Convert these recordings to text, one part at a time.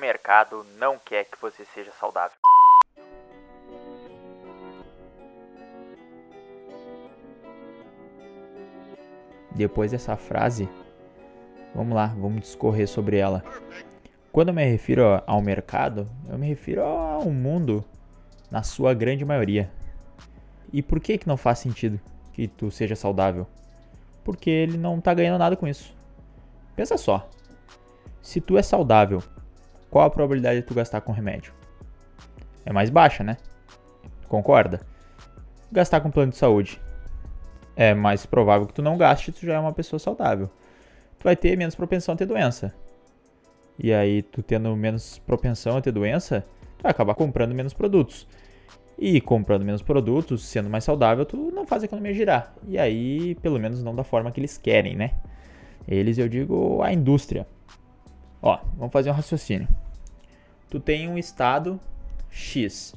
mercado não quer que você seja saudável. Depois dessa frase, vamos lá, vamos discorrer sobre ela. Quando eu me refiro ao mercado, eu me refiro ao mundo na sua grande maioria. E por que que não faz sentido que tu seja saudável? Porque ele não tá ganhando nada com isso. Pensa só. Se tu é saudável, qual a probabilidade de tu gastar com remédio? É mais baixa, né? Concorda? Gastar com plano de saúde. É mais provável que tu não gaste, tu já é uma pessoa saudável. Tu vai ter menos propensão a ter doença. E aí, tu tendo menos propensão a ter doença, tu vai acabar comprando menos produtos. E comprando menos produtos, sendo mais saudável, tu não faz a economia girar. E aí, pelo menos não da forma que eles querem, né? Eles, eu digo, a indústria. Ó, vamos fazer um raciocínio. Tu tem um estado X.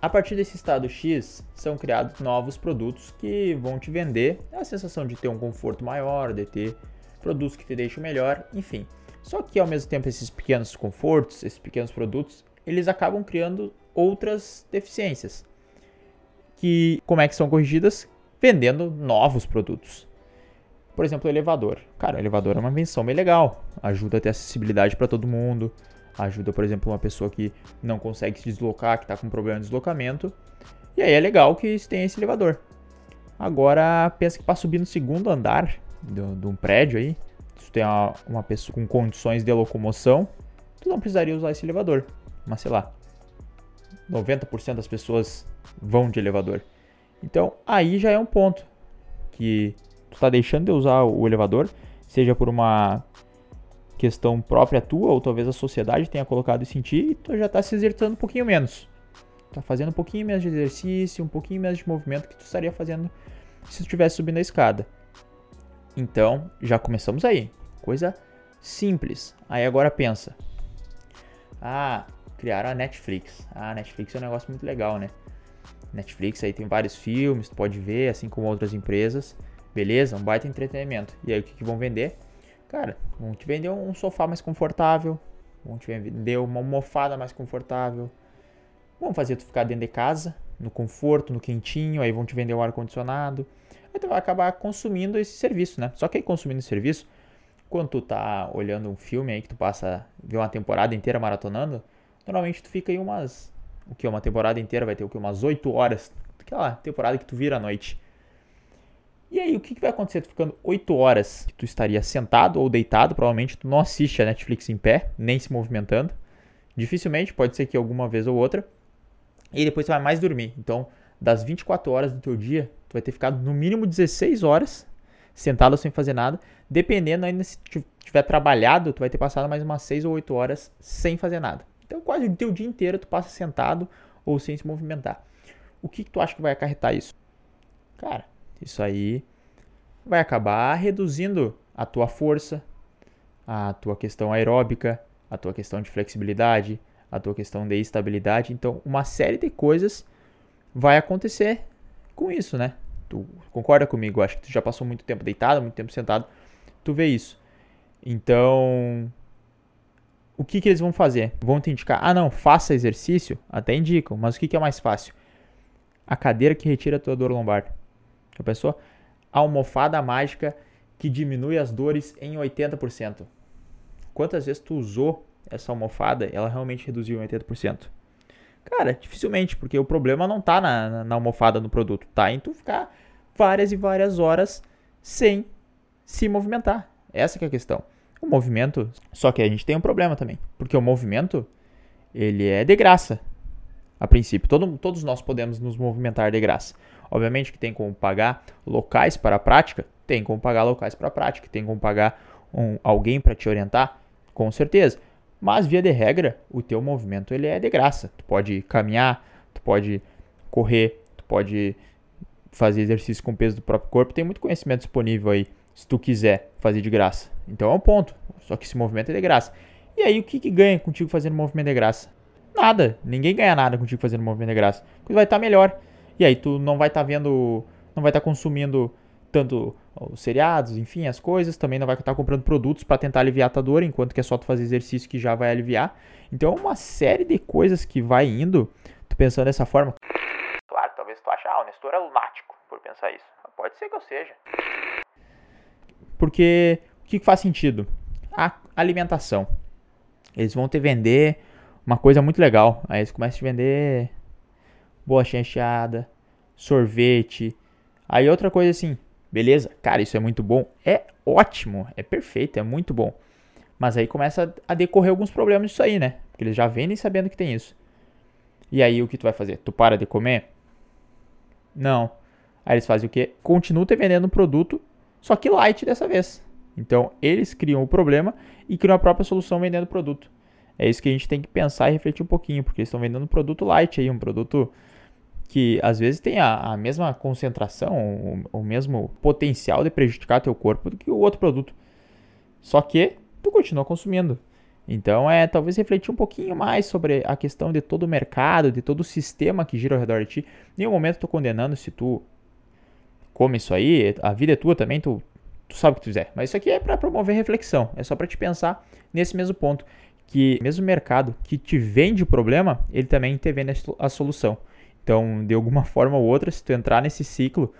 A partir desse estado X, são criados novos produtos que vão te vender a sensação de ter um conforto maior, de ter produtos que te deixam melhor, enfim. Só que ao mesmo tempo esses pequenos confortos, esses pequenos produtos, eles acabam criando outras deficiências. Que como é que são corrigidas? Vendendo novos produtos. Por exemplo, o elevador. Cara, o elevador é uma invenção bem legal. Ajuda a ter acessibilidade para todo mundo. Ajuda, por exemplo, uma pessoa que não consegue se deslocar, que está com problema de deslocamento. E aí é legal que tem esse elevador. Agora, pensa que para subir no segundo andar de, um prédio aí, se tem uma, uma pessoa com condições de locomoção, tu não precisaria usar esse elevador. Mas sei lá, 90% das pessoas vão de elevador. Então, aí já é um ponto que tu tá deixando de usar o elevador, seja por uma questão própria tua, ou talvez a sociedade tenha colocado isso em ti, e tu já tá se exercitando um pouquinho menos. Tá fazendo um pouquinho menos de exercício, um pouquinho menos de movimento que tu estaria fazendo se tu estivesse subindo a escada. Então, já começamos aí. Coisa simples. Aí agora pensa. Ah, criaram a Netflix. Ah, Netflix é um negócio muito legal, né? Netflix aí tem vários filmes, tu pode ver, assim como outras empresas. Beleza? Um baita entretenimento. E aí o que, que vão vender? Cara, vão te vender um sofá mais confortável. Vão te vender uma almofada mais confortável. Vão fazer tu ficar dentro de casa, no conforto, no quentinho. Aí vão te vender um ar-condicionado. Aí tu vai acabar consumindo esse serviço, né? Só que aí consumindo esse serviço, quando tu tá olhando um filme aí que tu passa, vê uma temporada inteira maratonando, normalmente tu fica aí umas. O que? Uma temporada inteira vai ter o que? Umas 8 horas. Aquela temporada que tu vira à noite. E aí, o que, que vai acontecer? Tu ficando 8 horas que tu estaria sentado ou deitado, provavelmente tu não assiste a Netflix em pé, nem se movimentando. Dificilmente, pode ser que alguma vez ou outra. E depois tu vai mais dormir. Então, das 24 horas do teu dia, tu vai ter ficado no mínimo 16 horas sentado sem fazer nada. Dependendo ainda se tu tiver trabalhado, tu vai ter passado mais umas 6 ou 8 horas sem fazer nada. Então, quase o teu dia inteiro tu passa sentado ou sem se movimentar. O que, que tu acha que vai acarretar isso? Cara, isso aí vai acabar reduzindo a tua força, a tua questão aeróbica, a tua questão de flexibilidade, a tua questão de estabilidade. Então, uma série de coisas vai acontecer com isso, né? Tu concorda comigo? Acho que tu já passou muito tempo deitado, muito tempo sentado. Tu vê isso. Então, o que, que eles vão fazer? Vão te indicar, ah não, faça exercício? Até indicam, mas o que, que é mais fácil? A cadeira que retira a tua dor lombar. Já pensou? A almofada mágica que diminui as dores em 80%. Quantas vezes tu usou essa almofada ela realmente reduziu em 80%? Cara, dificilmente, porque o problema não tá na, na, na almofada no produto, tá em tu ficar várias e várias horas sem se movimentar. Essa é a questão. O movimento, só que a gente tem um problema também, porque o movimento ele é de graça. A princípio, todo, todos nós podemos nos movimentar de graça. Obviamente que tem como pagar locais para a prática, tem como pagar locais para a prática, tem como pagar um, alguém para te orientar, com certeza. Mas via de regra, o teu movimento ele é de graça. Tu pode caminhar, tu pode correr, tu pode fazer exercício com o peso do próprio corpo. Tem muito conhecimento disponível aí, se tu quiser fazer de graça. Então é um ponto. Só que esse movimento é de graça. E aí o que, que ganha contigo fazendo movimento de graça? Nada. Ninguém ganha nada contigo fazendo movimento de graça. Porque vai estar tá melhor. E aí tu não vai estar tá vendo, não vai estar tá consumindo tanto os seriados, enfim, as coisas, também não vai estar comprando produtos para tentar aliviar a tua dor, enquanto que é só tu fazer exercício que já vai aliviar. Então, é uma série de coisas que vai indo, tu pensando dessa forma. Claro, talvez tu ache, ah, o Nestor é lunático por pensar isso. Pode ser que eu seja. Porque o que faz sentido? A alimentação. Eles vão te vender uma coisa muito legal. Aí eles começam a te vender bolacha recheada, sorvete. Aí outra coisa assim, beleza, cara, isso é muito bom. É ótimo, é perfeito, é muito bom. Mas aí começa a decorrer alguns problemas disso aí, né? Porque eles já vendem sabendo que tem isso. E aí o que tu vai fazer? Tu para de comer? Não. Aí eles fazem o quê? Continuam te vendendo um produto, só que light dessa vez. Então eles criam o problema e criam a própria solução vendendo o produto. É isso que a gente tem que pensar e refletir um pouquinho, porque eles estão vendendo um produto light aí, um produto que às vezes tem a, a mesma concentração, o, o, mesmo potencial de prejudicar teu corpo do que o outro produto. Só que tu continua consumindo. Então é talvez refletir um pouquinho mais sobre a questão de todo o mercado, de todo o sistema que gira ao redor de ti. Em nenhum momento estou condenando se tu come isso aí, a vida é tua também, tu, tu sabe o que tu fizer. Mas isso aqui é para promover reflexão, é só para te pensar nesse mesmo ponto que mesmo mercado que te vende o problema, ele também te vende a solução. Então, de alguma forma ou outra, se tu entrar nesse ciclo,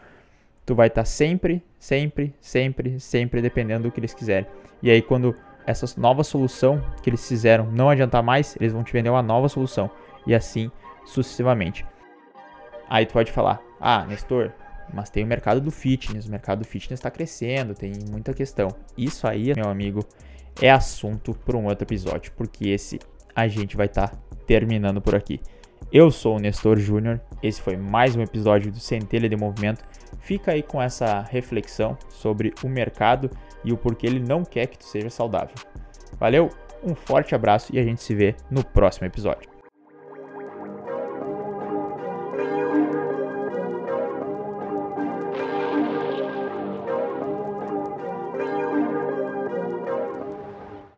tu vai estar tá sempre, sempre, sempre, sempre dependendo do que eles quiserem. E aí, quando essa nova solução que eles fizeram não adiantar mais, eles vão te vender uma nova solução. E assim sucessivamente. Aí tu pode falar, ah, Nestor, mas tem o mercado do fitness, o mercado do fitness está crescendo, tem muita questão. Isso aí, meu amigo, é assunto para um outro episódio, porque esse a gente vai estar tá terminando por aqui. Eu sou o Nestor Júnior, esse foi mais um episódio do Centelha de Movimento. Fica aí com essa reflexão sobre o mercado e o porquê ele não quer que tu seja saudável. Valeu, um forte abraço e a gente se vê no próximo episódio.